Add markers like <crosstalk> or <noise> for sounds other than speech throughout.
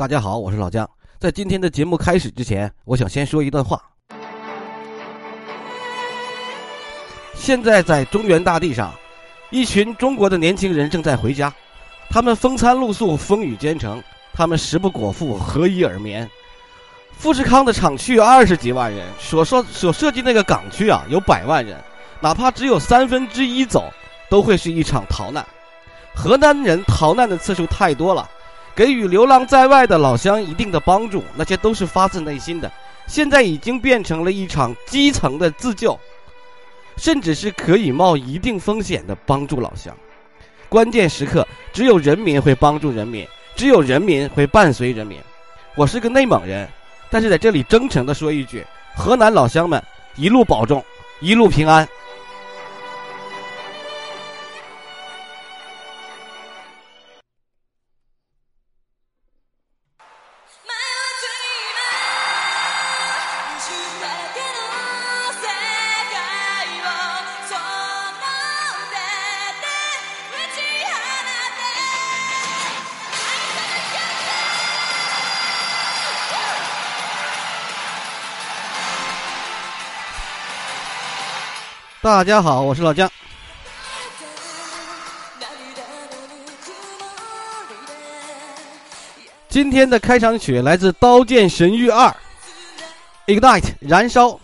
大家好，我是老姜。在今天的节目开始之前，我想先说一段话。现在在中原大地上，一群中国的年轻人正在回家，他们风餐露宿，风雨兼程，他们食不果腹，何以耳眠？富士康的厂区有二十几万人，所说所涉及那个港区啊，有百万人，哪怕只有三分之一走，都会是一场逃难。河南人逃难的次数太多了。给予流浪在外的老乡一定的帮助，那些都是发自内心的。现在已经变成了一场基层的自救，甚至是可以冒一定风险的帮助老乡。关键时刻，只有人民会帮助人民，只有人民会伴随人民。我是个内蒙人，但是在这里真诚的说一句：河南老乡们，一路保重，一路平安。大家好，我是老姜。今天的开场曲来自《刀剑神域二》，Ignite 燃烧。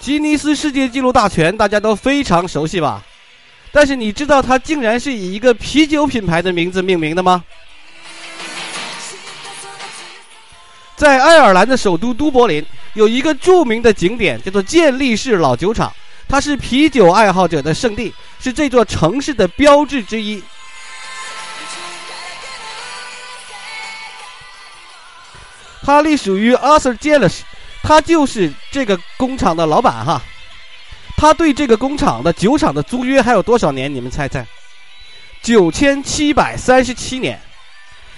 吉尼斯世界纪录大全大家都非常熟悉吧？但是你知道它竟然是以一个啤酒品牌的名字命名的吗？在爱尔兰的首都都柏林，有一个著名的景点，叫做健力士老酒厂。它是啤酒爱好者的圣地，是这座城市的标志之一。它隶属于 Arthur j e l l i s 他就是这个工厂的老板哈。他对这个工厂的酒厂的租约还有多少年？你们猜猜？九千七百三十七年。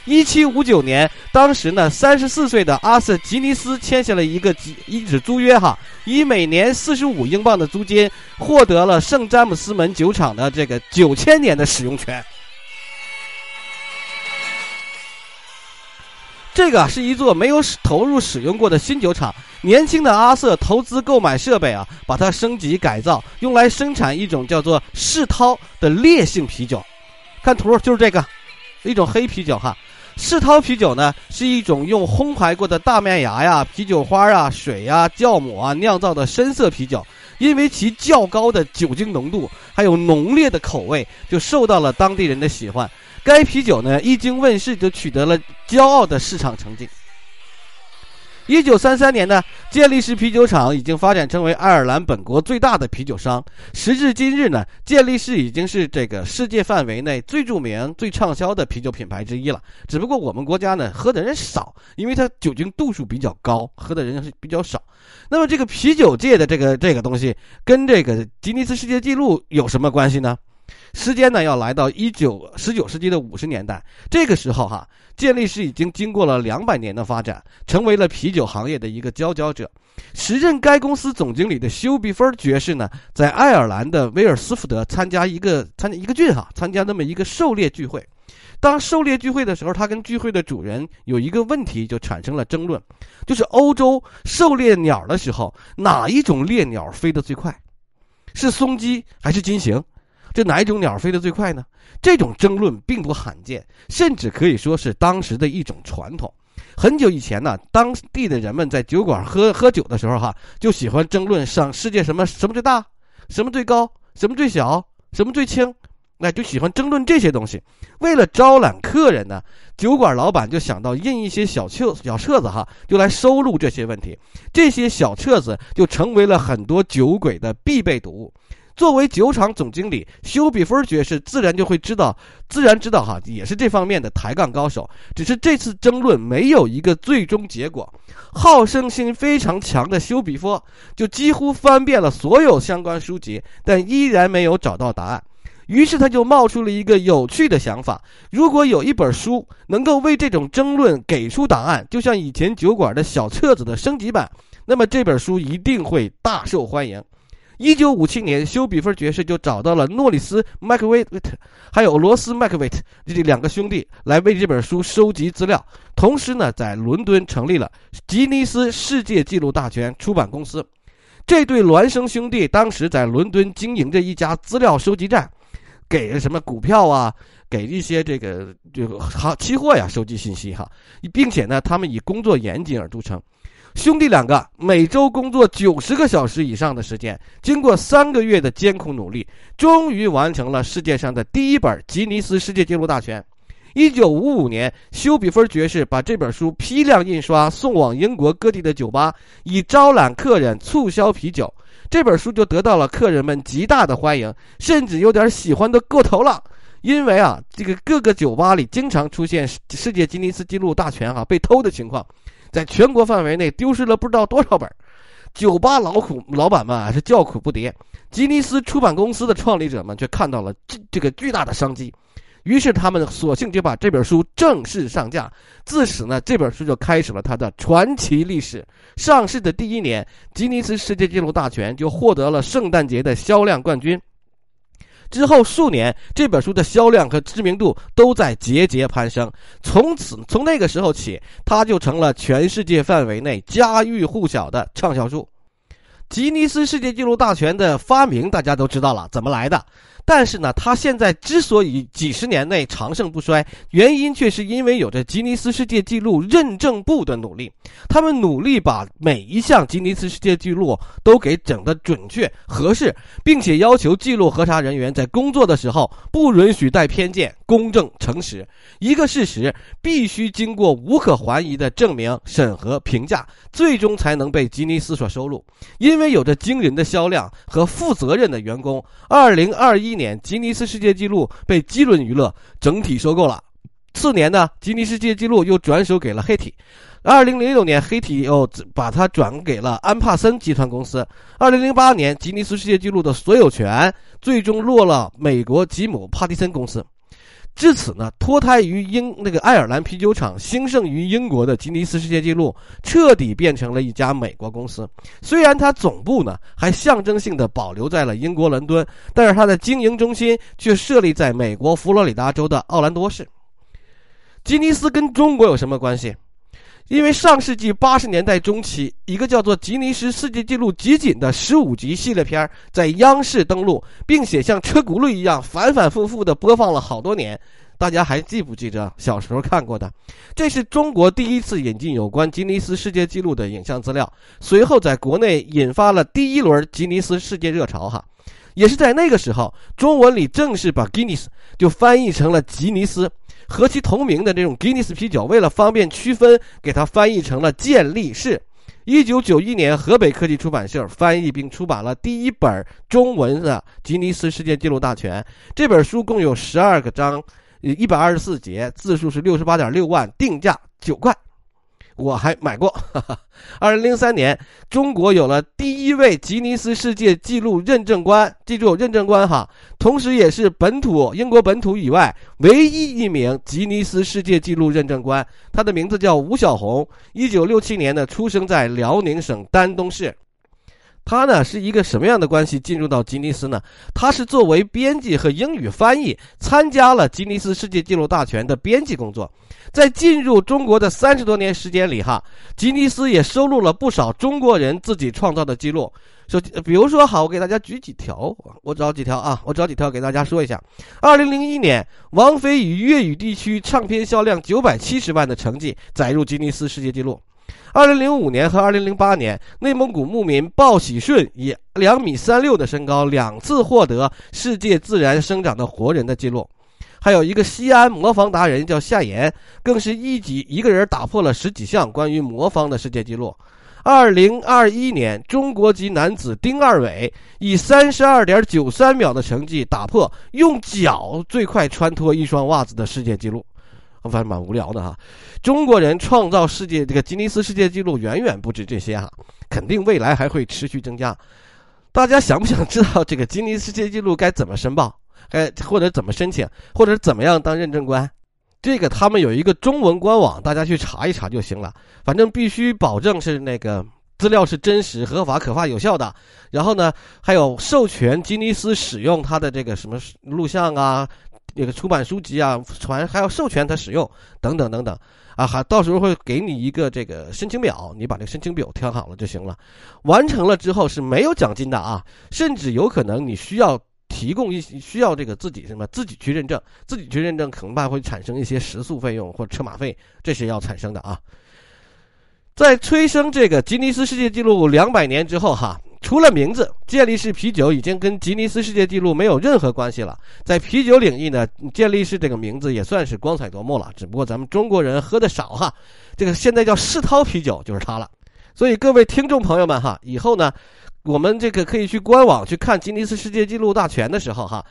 一七五九年，当时呢，三十四岁的阿瑟吉尼斯签下了一个一纸租约，哈，以每年四十五英镑的租金，获得了圣詹姆斯门酒厂的这个九千年的使用权。这个是一座没有投入使用过的新酒厂，年轻的阿瑟投资购买设备啊，把它升级改造，用来生产一种叫做世涛的烈性啤酒。看图，就是这个，一种黑啤酒，哈。世涛啤酒呢，是一种用烘焙过的大麦芽呀、啤酒花啊、水呀、酵母啊酿造的深色啤酒，因为其较高的酒精浓度，还有浓烈的口味，就受到了当地人的喜欢。该啤酒呢，一经问世就取得了骄傲的市场成绩。一九三三年呢，健力士啤酒厂已经发展成为爱尔兰本国最大的啤酒商。时至今日呢，健力士已经是这个世界范围内最著名、最畅销的啤酒品牌之一了。只不过我们国家呢，喝的人少，因为它酒精度数比较高，喝的人是比较少。那么这个啤酒界的这个这个东西，跟这个吉尼斯世界纪录有什么关系呢？时间呢，要来到一九十九世纪的五十年代。这个时候，哈，健力士已经经过了两百年的发展，成为了啤酒行业的一个佼佼者。时任该公司总经理的休比芬爵士呢，在爱尔兰的威尔斯福德参加一个参加一个郡哈，参加那么一个狩猎聚会。当狩猎聚会的时候，他跟聚会的主人有一个问题就产生了争论，就是欧洲狩猎鸟的时候，哪一种猎鸟飞得最快？是松鸡还是金行？这哪一种鸟飞得最快呢？这种争论并不罕见，甚至可以说是当时的一种传统。很久以前呢，当地的人们在酒馆喝喝酒的时候，哈，就喜欢争论上世界什么什么最大，什么最高，什么最小，什么最轻，那就喜欢争论这些东西。为了招揽客人呢，酒馆老板就想到印一些小册小册子，哈，就来收录这些问题。这些小册子就成为了很多酒鬼的必备读物。作为酒厂总经理，休比芬爵士自然就会知道，自然知道哈，也是这方面的抬杠高手。只是这次争论没有一个最终结果，好胜心非常强的休比佛就几乎翻遍了所有相关书籍，但依然没有找到答案。于是他就冒出了一个有趣的想法：如果有一本书能够为这种争论给出答案，就像以前酒馆的小册子的升级版，那么这本书一定会大受欢迎。一九五七年，休比芬爵士就找到了诺里斯·麦克维特，还有罗斯·麦克维特这两个兄弟来为这本书收集资料。同时呢，在伦敦成立了吉尼斯世界纪录大全出版公司。这对孪生兄弟当时在伦敦经营着一家资料收集站，给什么股票啊，给一些这个这个好期货呀收集信息哈，并且呢，他们以工作严谨而著称。兄弟两个每周工作九十个小时以上的时间，经过三个月的艰苦努力，终于完成了世界上的第一本吉尼斯世界纪录大全。一九五五年，休比芬爵士把这本书批量印刷，送往英国各地的酒吧，以招揽客人促销啤酒。这本书就得到了客人们极大的欢迎，甚至有点喜欢的过头了。因为啊，这个各个酒吧里经常出现世界吉尼斯纪录大全哈被偷的情况。在全国范围内丢失了不知道多少本，酒吧老苦老板们啊是叫苦不迭，吉尼斯出版公司的创立者们却看到了这这个巨大的商机，于是他们索性就把这本书正式上架。自此呢，这本书就开始了它的传奇历史。上市的第一年，吉尼斯世界纪录大全就获得了圣诞节的销量冠军。之后数年，这本书的销量和知名度都在节节攀升。从此，从那个时候起，它就成了全世界范围内家喻户晓的畅销书。吉尼斯世界纪录大全的发明，大家都知道了，怎么来的？但是呢，他现在之所以几十年内长盛不衰，原因却是因为有着吉尼斯世界纪录认证部的努力。他们努力把每一项吉尼斯世界纪录都给整得准确合适，并且要求记录核查人员在工作的时候不允许带偏见、公正诚实。一个事实必须经过无可怀疑的证明、审核、评价，最终才能被吉尼斯所收录。因为有着惊人的销量和负责任的员工，二零二一。年吉尼斯世界纪录被基伦娱乐整体收购了。次年呢，吉尼斯世界纪录又转手给了黑体。二零零六年，黑体又把它转给了安帕森集团公司。二零零八年，吉尼斯世界纪录的所有权最终落了美国吉姆帕蒂森公司。至此呢，脱胎于英那个爱尔兰啤酒厂、兴盛于英国的吉尼斯世界纪录，彻底变成了一家美国公司。虽然它总部呢还象征性的保留在了英国伦敦，但是它的经营中心却设立在美国佛罗里达州的奥兰多市。吉尼斯跟中国有什么关系？因为上世纪八十年代中期，一个叫做《吉尼斯世界纪录集锦》的十五集系列片在央视登陆，并且像车轱辘一样反反复复地播放了好多年。大家还记不记着小时候看过的？这是中国第一次引进有关吉尼斯世界纪录的影像资料，随后在国内引发了第一轮吉尼斯世界热潮。哈，也是在那个时候，中文里正式把吉尼斯就翻译成了吉尼斯。和其同名的这种吉尼斯啤酒，为了方便区分，给它翻译成了健力士。一九九一年，河北科技出版社翻译并出版了第一本中文的吉尼斯世界纪录大全。这本书共有十二个章，一百二十四节，字数是六十八点六万，定价九块。我还买过。<laughs> 二零零三年，中国有了第一位吉尼斯世界纪录认证官，记住认证官哈，同时也是本土英国本土以外唯一一名吉尼斯世界纪录认证官。他的名字叫吴小红，一九六七年呢出生在辽宁省丹东市。他呢是一个什么样的关系进入到吉尼斯呢？他是作为编辑和英语翻译参加了吉尼斯世界纪录大全的编辑工作。在进入中国的三十多年时间里，哈，吉尼斯也收录了不少中国人自己创造的记录。说，比如说，好，我给大家举几条，我找几条啊，我找几条给大家说一下。二零零一年，王菲以粤语地区唱片销量九百七十万的成绩载入吉尼斯世界纪录。二零零五年和二零零八年，内蒙古牧民鲍喜顺以两米三六的身高两次获得世界自然生长的活人的记录。还有一个西安魔方达人叫夏言，更是一级一个人打破了十几项关于魔方的世界纪录。二零二一年，中国籍男子丁二伟以三十二点九三秒的成绩打破用脚最快穿脱一双袜子的世界纪录。反正蛮无聊的哈，中国人创造世界这个吉尼斯世界纪录远远不止这些哈，肯定未来还会持续增加。大家想不想知道这个吉尼斯世界纪录该怎么申报，该或者怎么申请，或者怎么样当认证官？这个他们有一个中文官网，大家去查一查就行了。反正必须保证是那个资料是真实、合法、可发、有效的。然后呢，还有授权吉尼斯使用它的这个什么录像啊，那个出版书籍啊，传还要授权他使用等等等等啊，还到时候会给你一个这个申请表，你把这个申请表填好了就行了。完成了之后是没有奖金的啊，甚至有可能你需要。提供一些 <laughs> 需要这个自己什么自己去认证，自己去认证可能怕会产生一些食宿费用或者车马费，这是要产生的啊。在催生这个吉尼斯世界纪录两百年之后哈，除了名字，健力士啤酒已经跟吉尼斯世界纪录没有任何关系了。在啤酒领域呢，健力士这个名字也算是光彩夺目了，只不过咱们中国人喝的少哈。这个现在叫世涛啤酒就是它了。所以各位听众朋友们哈，以后呢。我们这个可以去官网去看吉尼斯世界纪录大全的时候，哈，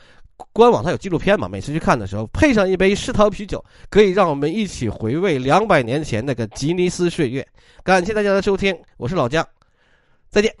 官网它有纪录片嘛？每次去看的时候，配上一杯世涛啤酒，可以让我们一起回味两百年前那个吉尼斯岁月。感谢大家的收听，我是老姜，再见。